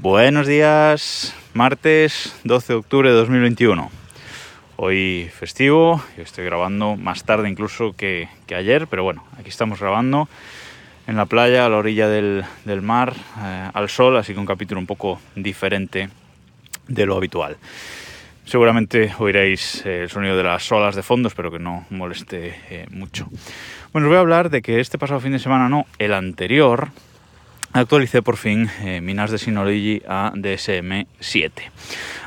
Buenos días, martes 12 de octubre de 2021. Hoy festivo, yo estoy grabando más tarde incluso que, ayer, pero bueno, aquí estamos grabando en la playa, a la orilla del, mar, eh, al sol, así que un capítulo un poco diferente de lo habitual. Seguramente oiréis eh, el sonido de las olas de fondo, espero que no moleste eh, mucho. Bueno, os voy a hablar de que este pasado fin de semana, no, el anterior, actualicé por fin eh, Minas de Synology a DSM7.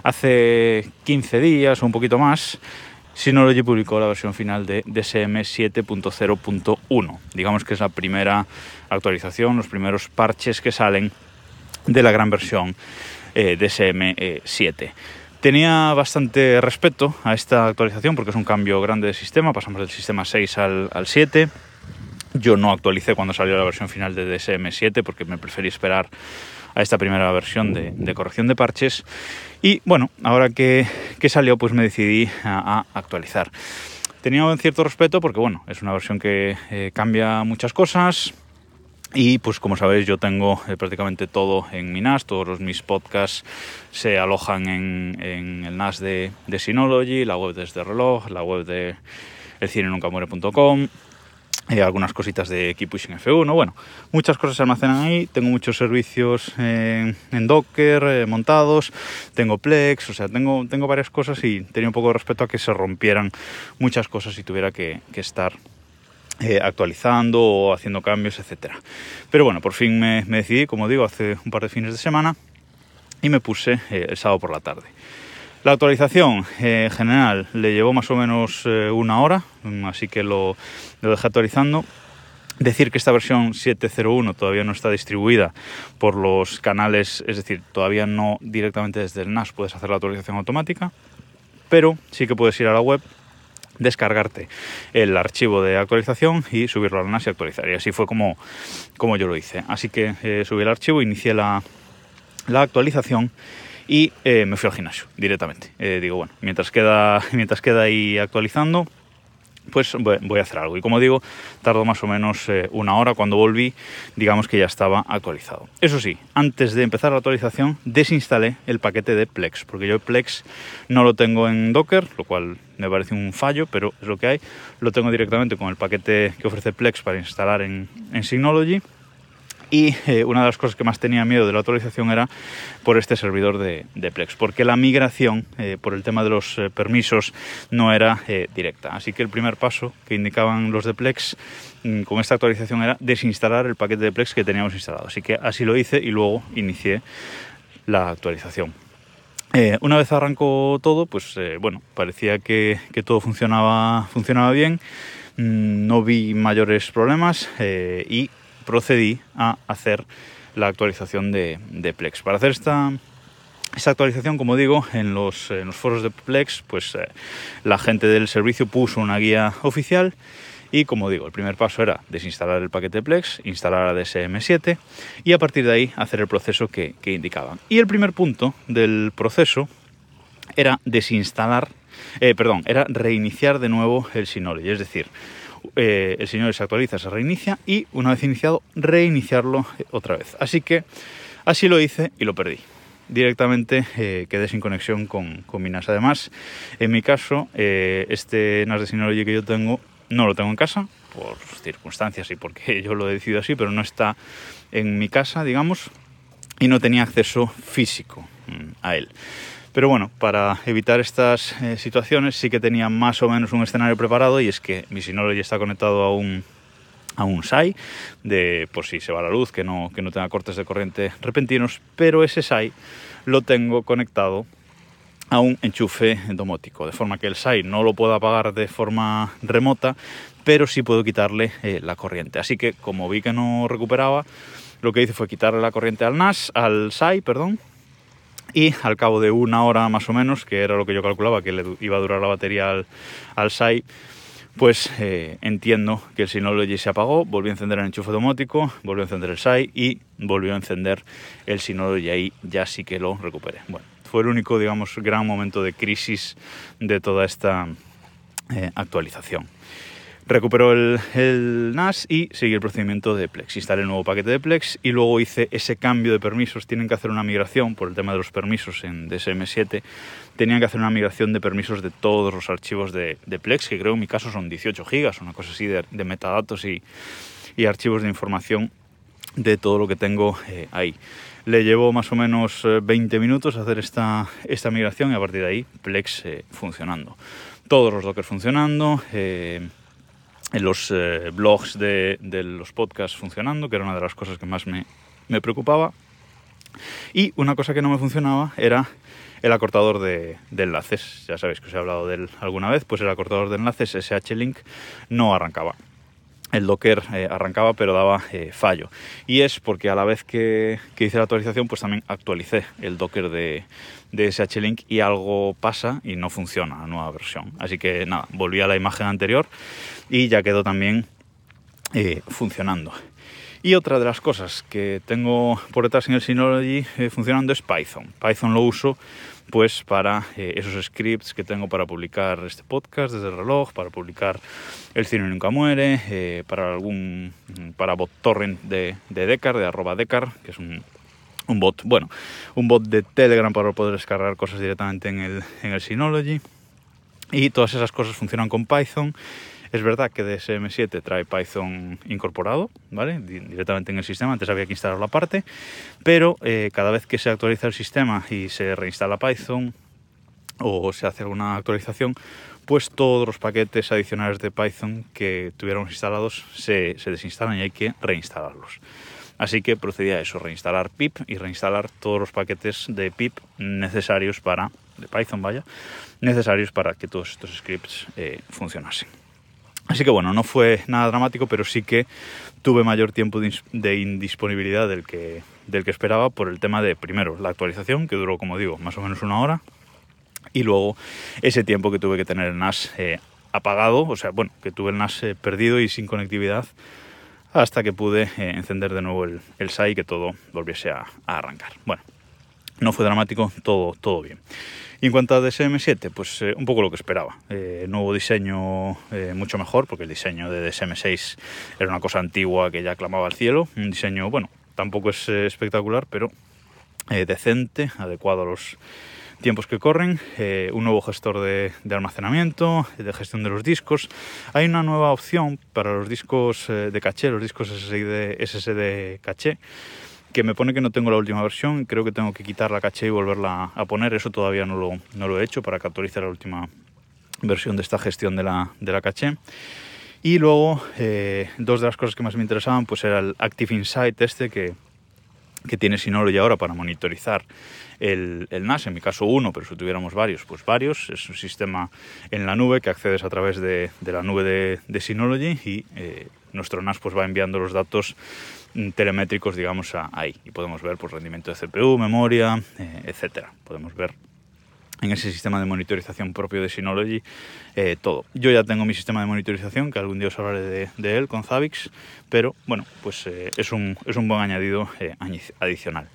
Hace 15 días o un poquito más, Synology publicó la versión final de DSM 7.0.1. Digamos que es la primera actualización, los primeros parches que salen de la gran versión eh, DSM 7. Tenía bastante respeto a esta actualización porque es un cambio grande de sistema, pasamos del sistema 6 al, al 7 yo no actualicé cuando salió la versión final de DSM7 porque me preferí esperar a esta primera versión de, corrección de parches. Y bueno, ahora que, salió, pues me decidí a, actualizar. Tenía un cierto respeto porque bueno, es una versión que eh, cambia muchas cosas. Y pues como sabéis yo tengo eh, prácticamente todo en mi NAS, todos mis podcasts se alojan en, el NAS de, de Synology, la web desde reloj, la web de elcinenuncamure.com, eh, algunas cositas de Keep Pushing F1, bueno, muchas cosas se almacenan ahí, tengo muchos servicios en Docker eh, montados, tengo Plex, o sea, tengo, tengo varias cosas y tenía un poco de respeto a que se rompieran muchas cosas y tuviera que, estar eh, actualizando o haciendo cambios, etcétera. Pero bueno, por fin me, me, decidí, como digo, hace un par de fines de semana y me puse el sábado por la tarde. La actualización eh, general le llevó más o menos eh, una hora, mm, así que lo, dejé actualizando. Decir que esta versión 7.01 todavía no está distribuida por los canales, es decir, todavía no directamente desde el NAS puedes hacer la actualización automática, pero sí que puedes ir a la web, descargarte el archivo de actualización y subirlo al NAS y actualizar. Y así fue como, como yo lo hice. Así que eh, subí el archivo, inicié la, la actualización y eh, me fui al gimnasio directamente. Eh, digo, bueno, mientras queda, mientras queda ahí actualizando, pues voy a hacer algo. Y como digo, tardó más o menos eh, una hora. Cuando volví, digamos que ya estaba actualizado. Eso sí, antes de empezar la actualización, desinstalé el paquete de Plex, porque yo Plex no lo tengo en Docker, lo cual me parece un fallo, pero es lo que hay. Lo tengo directamente con el paquete que ofrece Plex para instalar en, en Synology y eh, una de las cosas que más tenía miedo de la actualización era por este servidor de, Plex, porque la migración eh, por el tema de los eh, permisos no era directa. Así que el primer paso que indicaban los de Plex mm, con esta actualización era desinstalar el paquete de Plex que teníamos instalado. Así que así lo hice y luego inicié la actualización. una vez arrancó todo, pues bueno, parecía que, todo funcionaba, funcionaba bien, mm, no vi mayores problemas y procedí a hacer la actualización de, Plex. Para hacer esta, actualización, como digo, en los, foros de Plex, pues eh, la gente del servicio puso una guía oficial y como digo, el primer paso era desinstalar el paquete Plex, instalar a DSM7 y a partir de ahí hacer el proceso que, indicaban. Y el primer punto del proceso era desinstalar, eh, perdón, era reiniciar de nuevo el Synology, es decir, eh, el señor se actualiza, se reinicia y una vez iniciado reiniciarlo otra vez. Así que así lo hice y lo perdí. Directamente eh, quedé sin conexión con, con, mi NAS. Además, en mi caso, eh, este NAS de Synology que yo tengo no lo tengo en casa por circunstancias y porque yo lo he decidido así, pero no está en mi casa, digamos, y no tenía acceso físico mm, a él. Pero bueno, para evitar estas eh, situaciones sí que tenía más o menos un escenario preparado y es que mi Synology está conectado a un, a un SAI de por si se va la luz, que no, que no tenga cortes de corriente repentinos, pero ese SAI lo tengo conectado a un enchufe domótico, de forma que el SAI no lo puedo apagar de forma remota, pero sí puedo quitarle eh, la corriente. Así que como vi que no recuperaba, lo que hice fue quitarle la corriente al NAS, al SAI, perdón, y al cabo de una hora más o menos, que era lo que yo calculaba que le iba a durar la batería al, al SAI, pues eh, entiendo que el Synology se apagó, volvió a encender el enchufe domótico, volvió a encender el SAI y volvió a encender el Synology y ahí ya sí que lo recuperé. Bueno, fue el único, digamos, gran momento de crisis de toda esta eh, actualización. Recuperó el, NAS y seguí el procedimiento de Plex. Instalé el nuevo paquete de Plex y luego hice ese cambio de permisos. Tienen que hacer una migración por el tema de los permisos en DSM7. Tenían que hacer una migración de permisos de todos los archivos de, Plex, que creo en mi caso son 18 gigas, una cosa así de, metadatos y, archivos de información de todo lo que tengo eh, ahí. Le llevó más o menos 20 eh, minutos hacer esta, esta migración y a partir de ahí Plex eh, funcionando. Todos los Docker funcionando en los eh, blogs de, los podcasts funcionando, que era una de las cosas que más me, preocupaba. Y una cosa que no me funcionaba era el acortador de, enlaces. Ya sabéis que os he hablado de él alguna vez, pues el acortador de enlaces SH-Link no arrancaba. El Docker eh, arrancaba pero daba eh, fallo. Y es porque a la vez que, que, hice la actualización, pues también actualicé el Docker de, de SH-Link y algo pasa y no funciona la nueva versión. Así que nada, volví a la imagen anterior y ya quedó también eh, funcionando. Y otra de las cosas que tengo por detrás en el Synology eh, funcionando es Python. Python lo uso pues para eh, esos scripts que tengo para publicar este podcast desde el reloj, para publicar El cine nunca muere, para algún para bot torrent de, de Decar, de arroba Decar, que es un, un, bot, bueno, un bot de Telegram para poder descargar cosas directamente en el, en el Synology. Y todas esas cosas funcionan con Python es verdad que DSM7 trae Python incorporado, ¿vale? Directamente en el sistema, antes había que instalarlo aparte, pero eh, cada vez que se actualiza el sistema y se reinstala Python o se hace alguna actualización, pues todos los paquetes adicionales de Python que tuviéramos instalados se, desinstalan y hay que reinstalarlos. Así que procedía a eso, reinstalar pip y reinstalar todos los paquetes de pip necesarios para, de Python vaya, necesarios para que todos estos scripts eh, funcionasen. Así que bueno, no fue nada dramático, pero sí que tuve mayor tiempo de indisponibilidad del que, del que esperaba por el tema de, primero, la actualización, que duró, como digo, más o menos una hora, y luego ese tiempo que tuve que tener el NAS eh, apagado, o sea, bueno, que tuve el NAS eh, perdido y sin conectividad hasta que pude eh, encender de nuevo el, el SAI y que todo volviese a, a arrancar. Bueno, no fue dramático, todo, todo bien. Y en cuanto a DSM7, pues eh, un poco lo que esperaba. Eh, nuevo diseño eh, mucho mejor, porque el diseño de DSM6 era una cosa antigua que ya clamaba al cielo. Un diseño, bueno, tampoco es espectacular, pero decente, adecuado a los tiempos que corren, un nuevo gestor de, almacenamiento, de gestión de los discos. Hay una nueva opción para los discos de caché, los discos SSD, SSD caché, que me pone que no tengo la última versión, creo que tengo que quitar la caché y volverla a poner, eso todavía no lo, no lo he hecho para que la última versión de esta gestión de la, de la caché. Y luego, eh, dos de las cosas que más me interesaban, pues era el Active Insight este que, que tiene Synology ahora para monitorizar el, NAS, en mi caso uno, pero si tuviéramos varios, pues varios. Es un sistema en la nube que accedes a través de, la nube de, Synology y eh, nuestro NAS pues va enviando los datos Mm, telemétricos, digamos, ahí. Y podemos ver pues, rendimiento de CPU, memoria, eh, etcétera. Podemos ver en ese sistema de monitorización propio de Synology eh, todo. Yo ya tengo mi sistema de monitorización, que algún día os hablaré de, él con Zavix, pero bueno, pues eh, es, un, es un buen añadido adicional.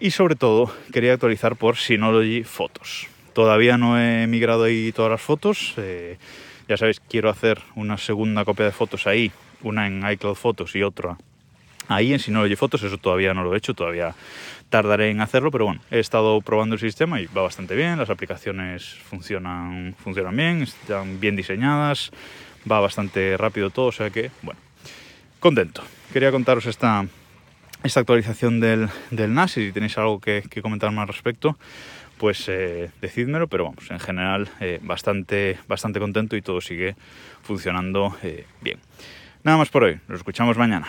Y sobre todo, quería actualizar por Synology Fotos. Todavía no he migrado ahí todas las fotos. ya sabéis, quiero hacer una segunda copia de fotos ahí, una en iCloud Fotos y otra ahí en Synology Fotos, eso todavía no lo he hecho, todavía tardaré en hacerlo, pero bueno, he estado probando el sistema y va bastante bien, las aplicaciones funcionan, funcionan bien, están bien diseñadas, va bastante rápido todo, o sea que, bueno, contento. Quería contaros esta, esta actualización del, del NAS y si tenéis algo que, comentar al respecto, pues eh, decídmelo, pero vamos, en general eh, bastante, bastante contento y todo sigue funcionando eh, bien. Nada más por hoy, nos escuchamos mañana.